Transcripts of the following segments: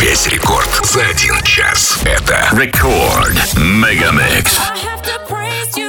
Весь рекорд за один час. Это Рекорд Мегамикс. I have to praise you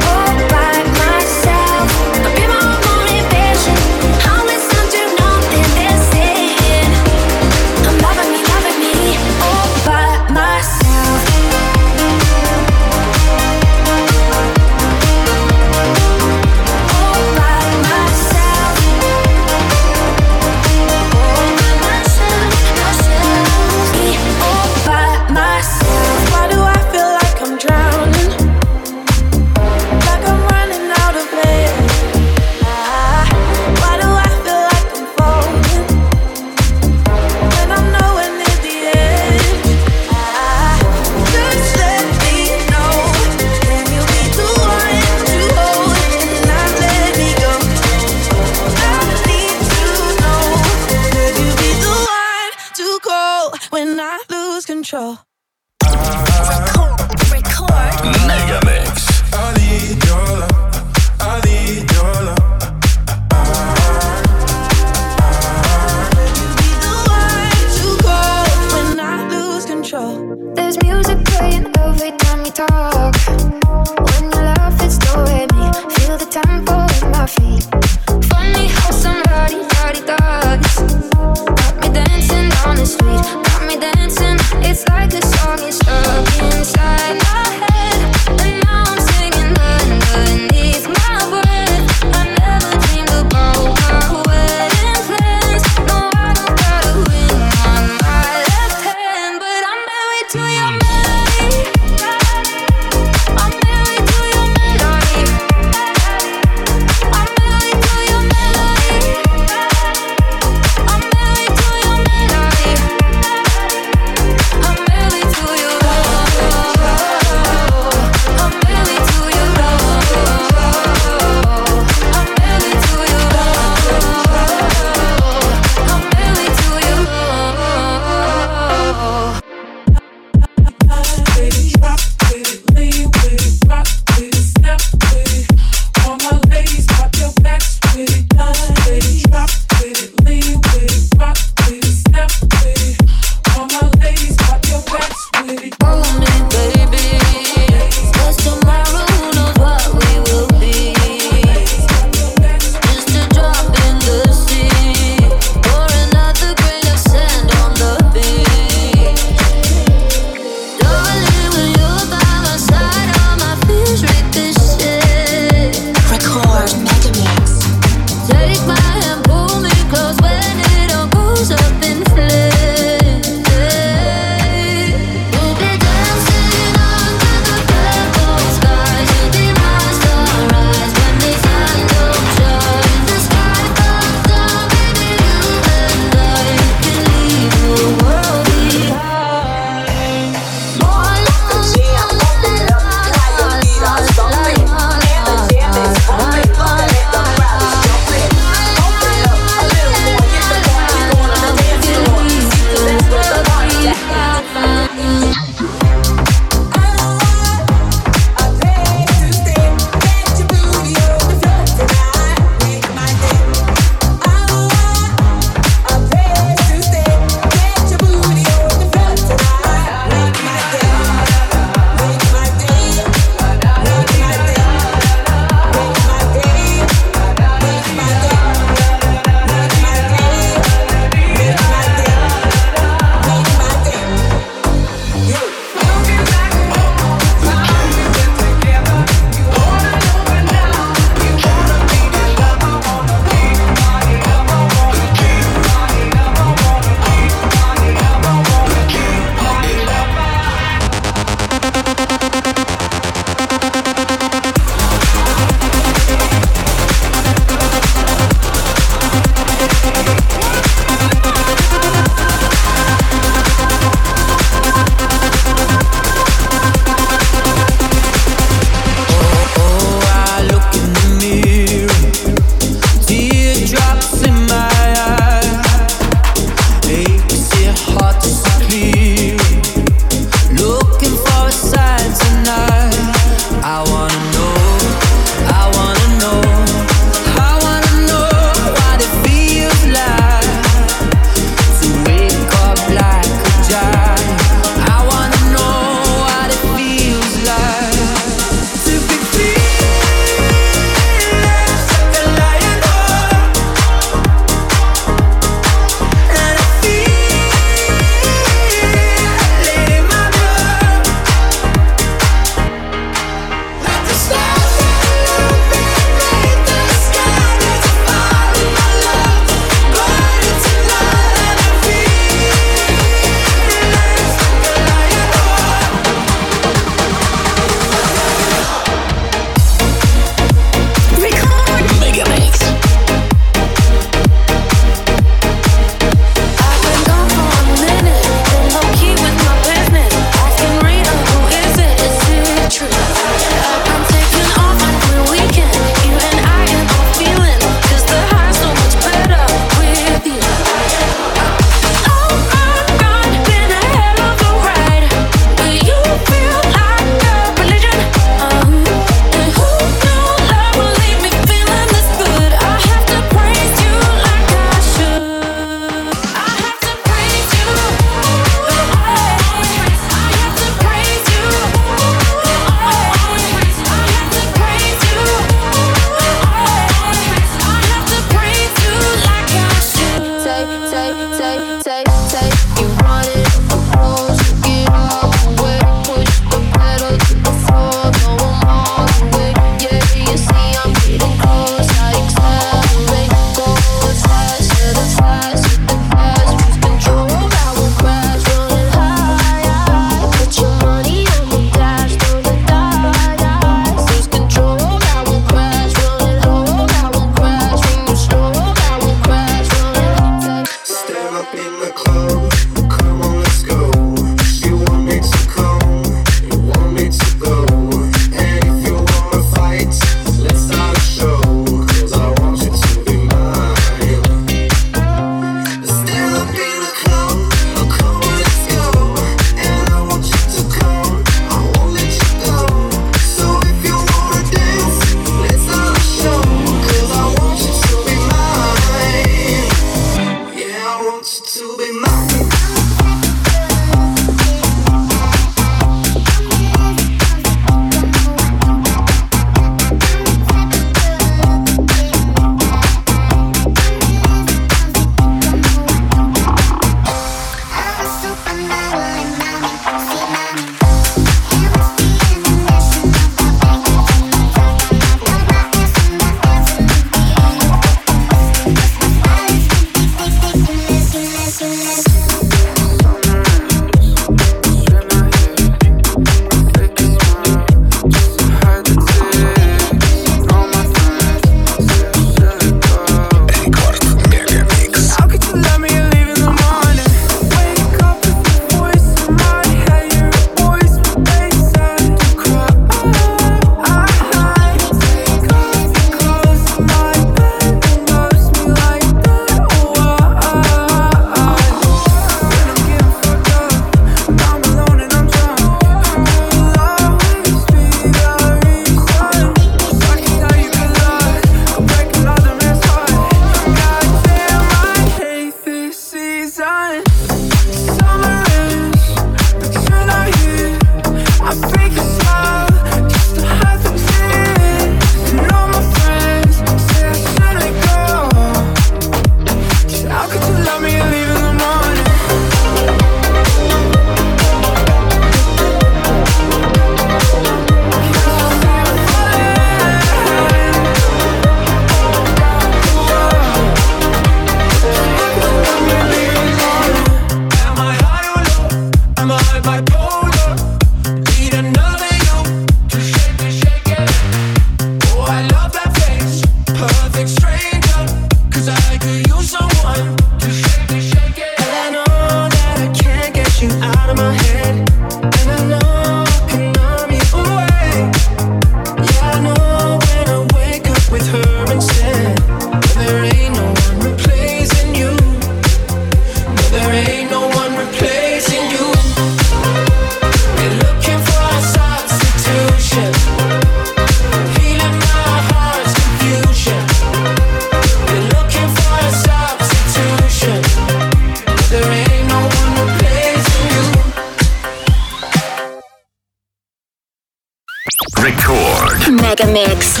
Record. Megamix.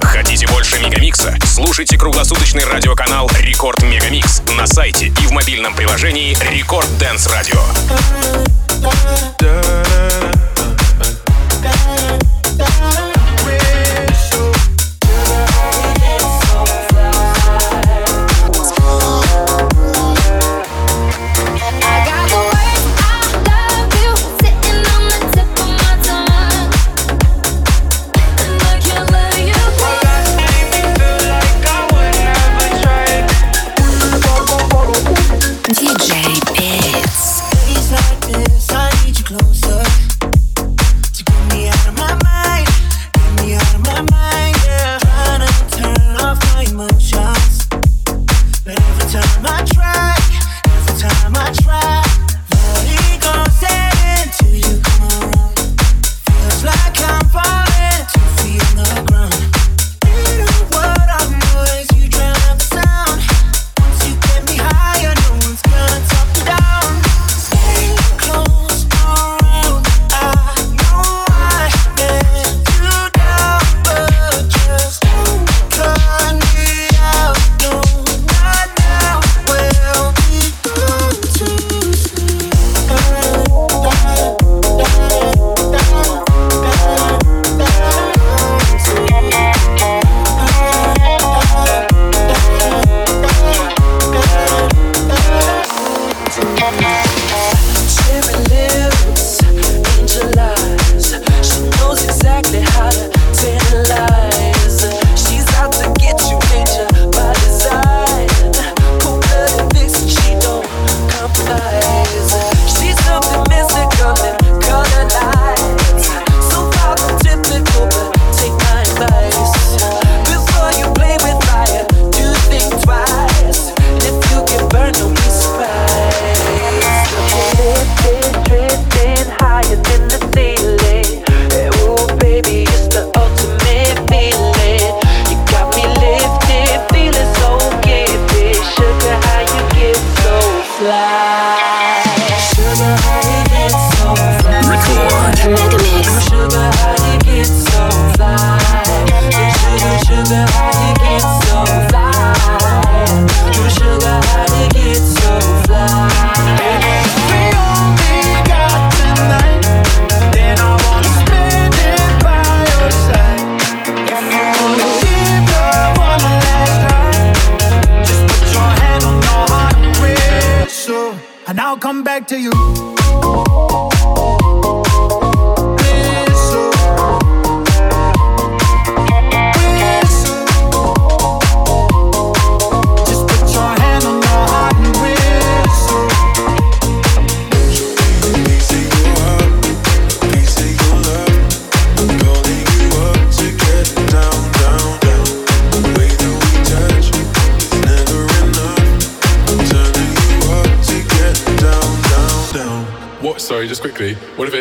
Хотите больше Мегамикса? Слушайте круглосуточный радиоканал Рекорд Мегамикс на сайте и в мобильном приложении Рекорд Дэнс Радио. Da, da, da, da, da, da, da.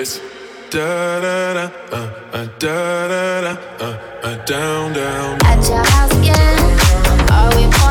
this. Da da da, uh, uh, da da da, uh, uh, down down. At your house again, are we?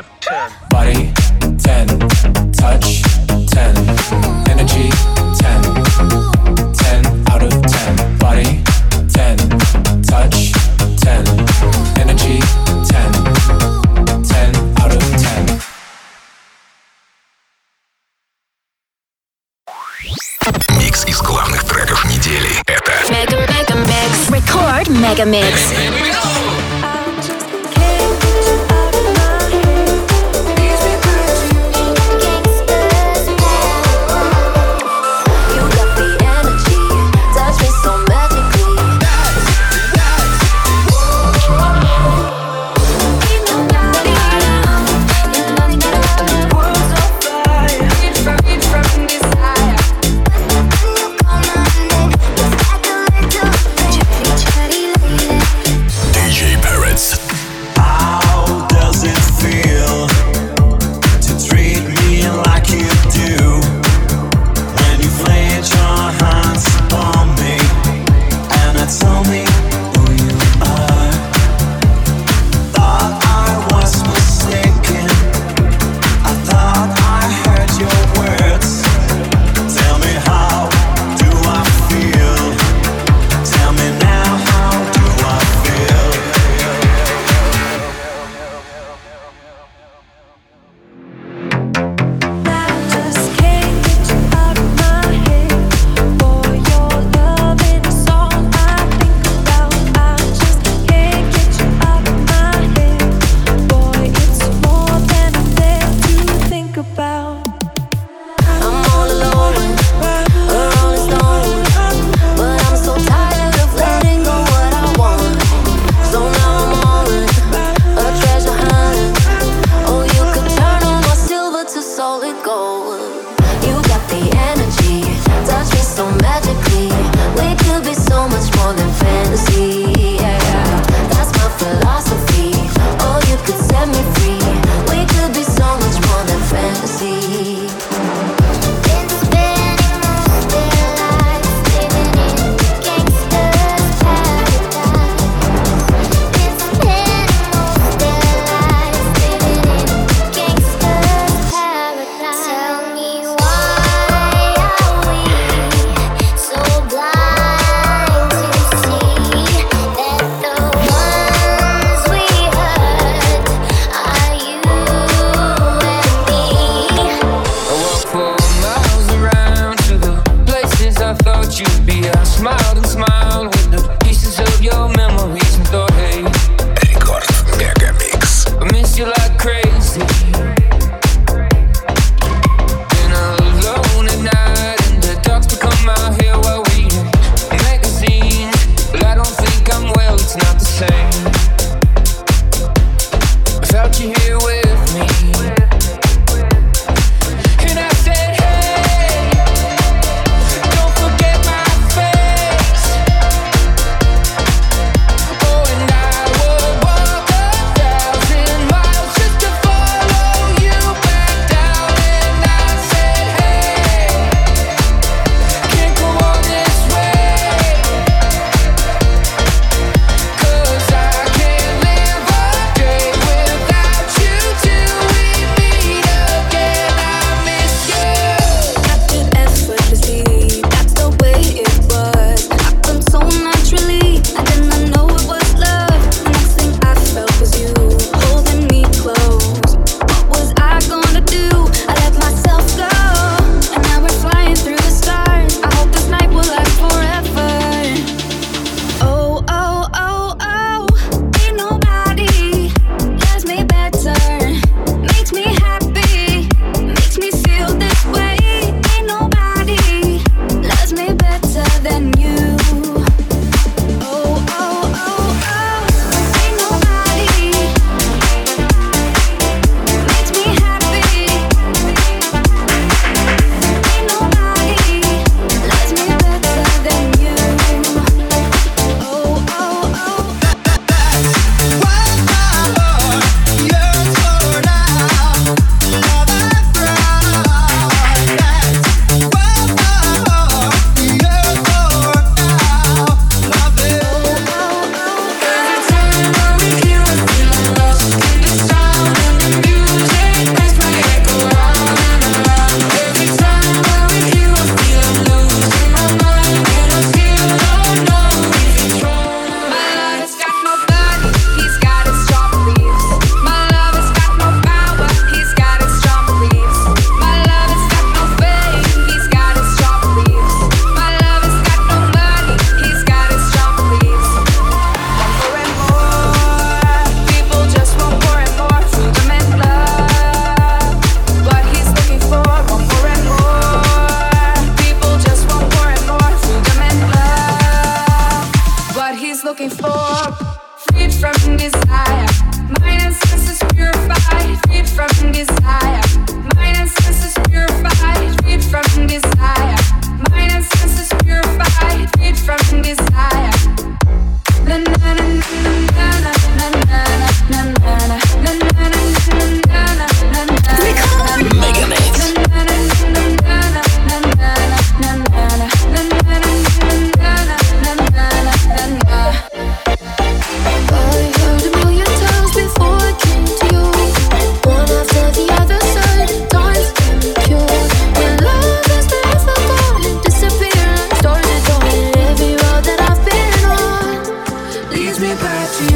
Body 10, touch 10, energy 10, 10 out of 10. Body 10, touch 10, energy 10, 10 out of 10. Микс из главных треков недели. Это Mega Mega Mix. Record Mega Mix. You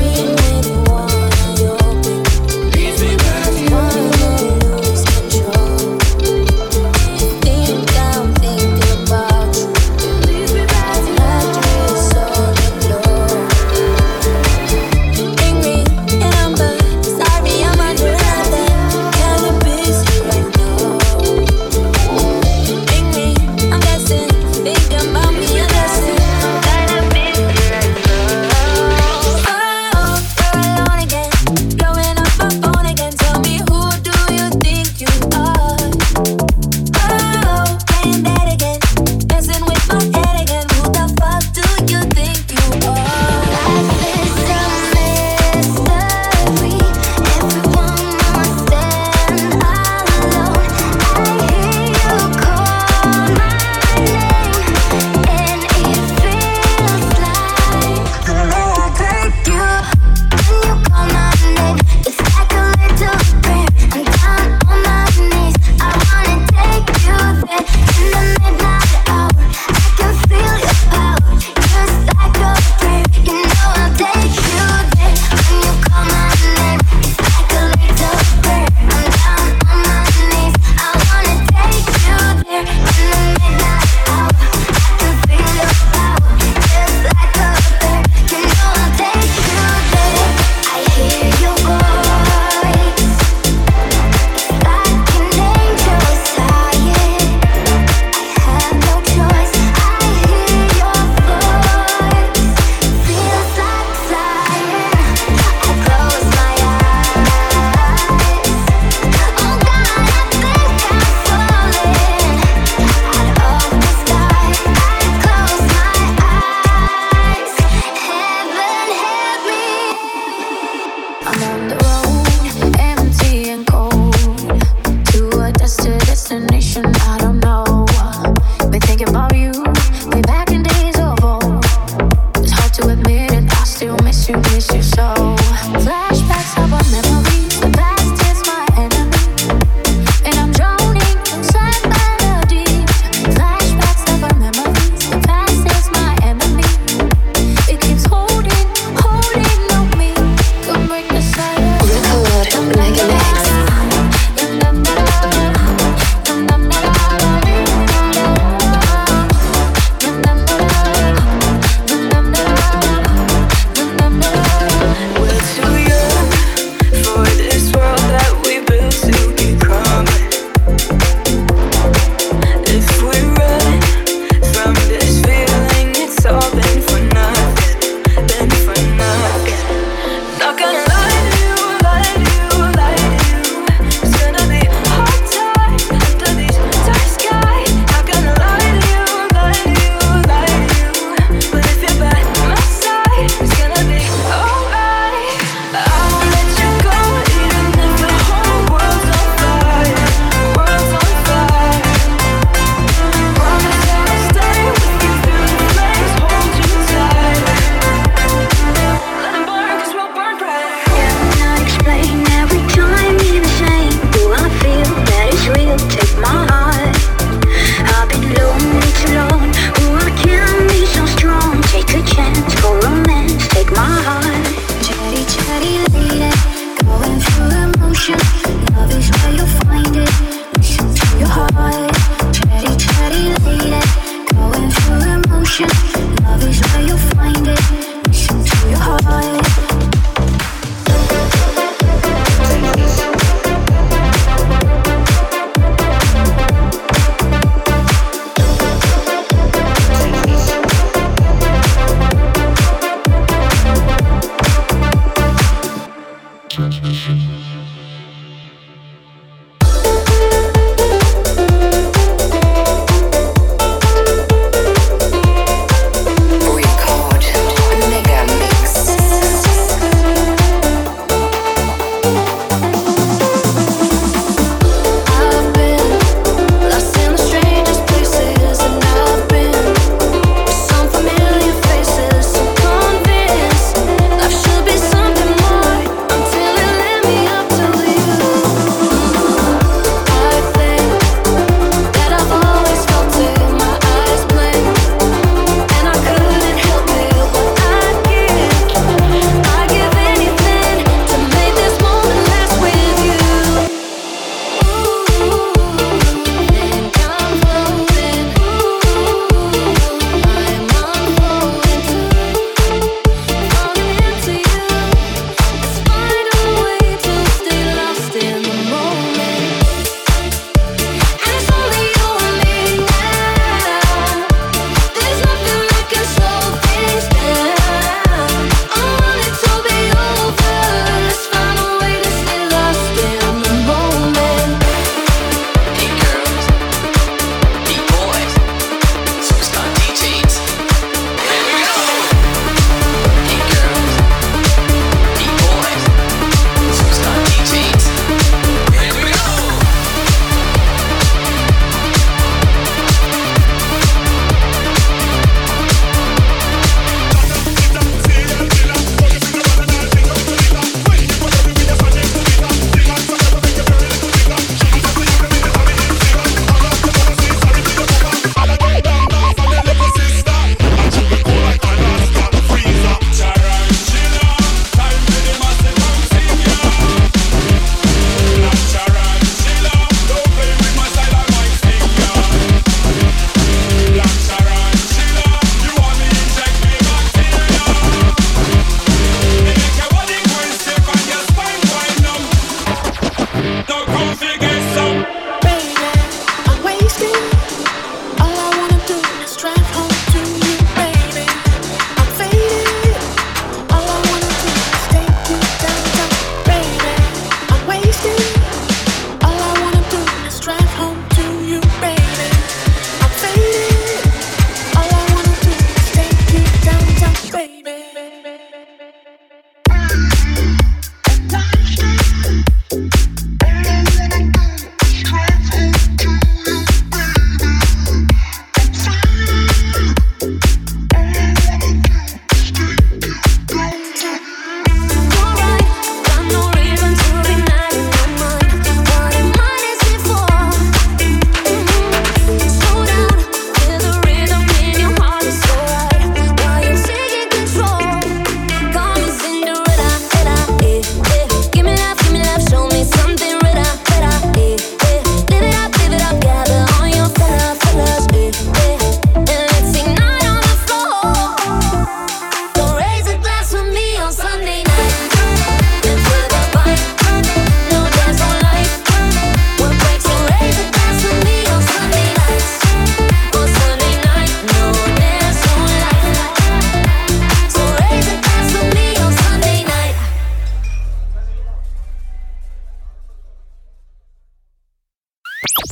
Baby,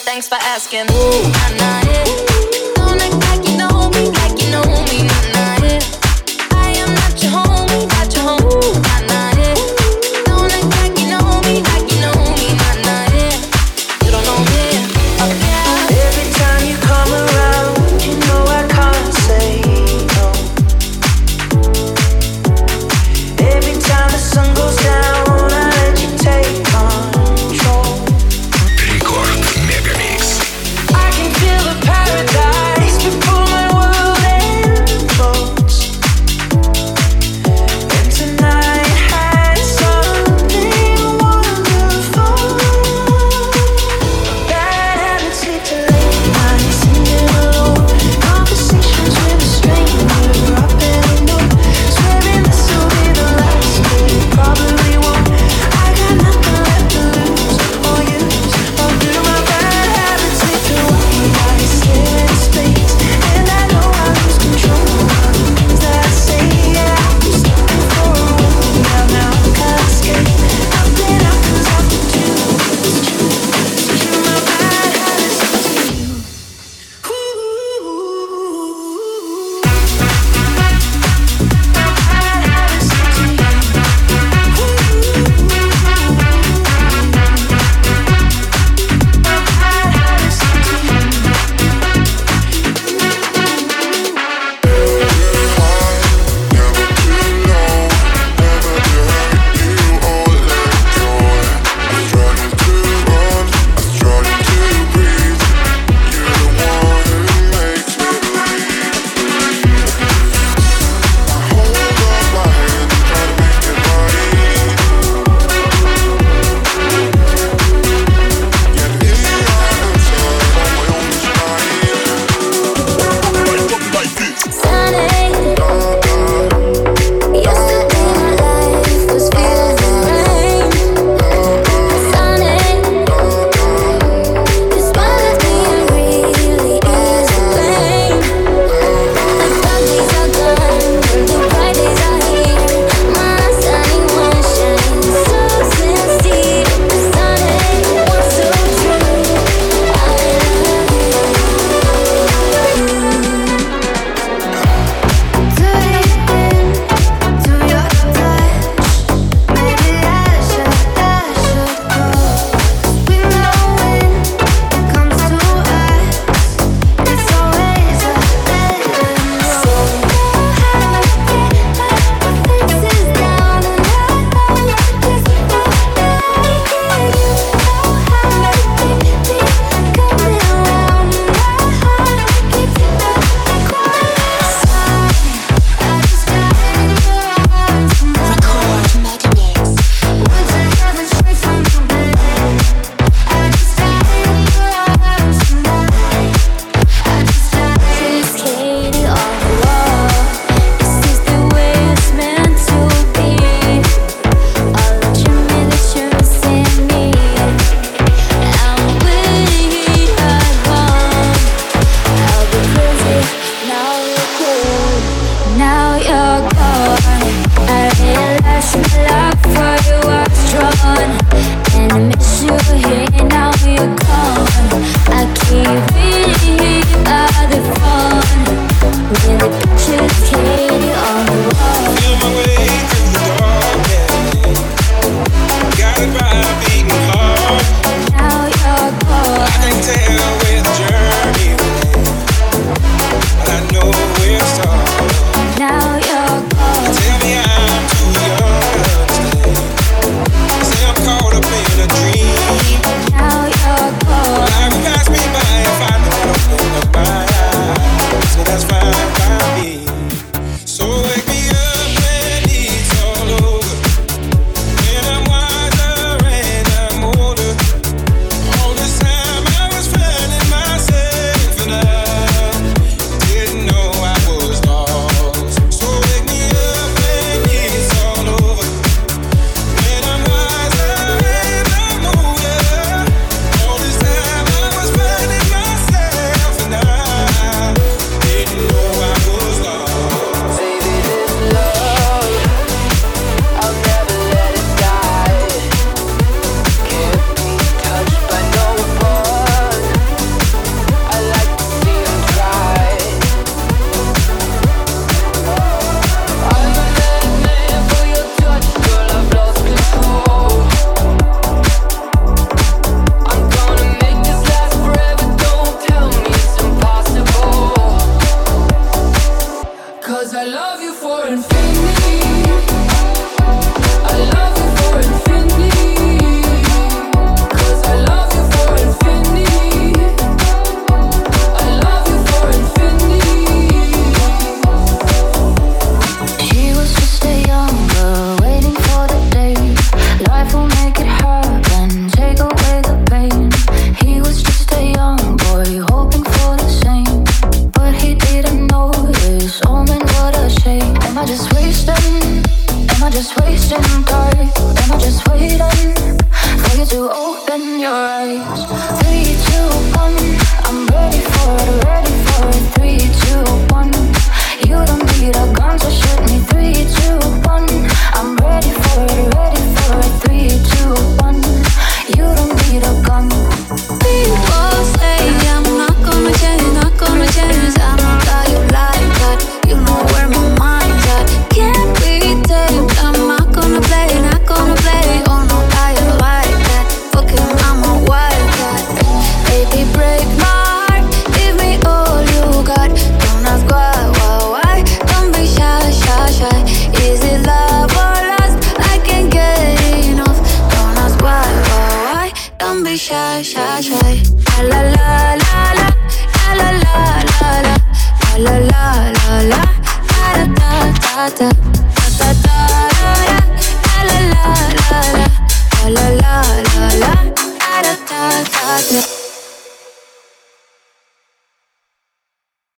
thanks for asking.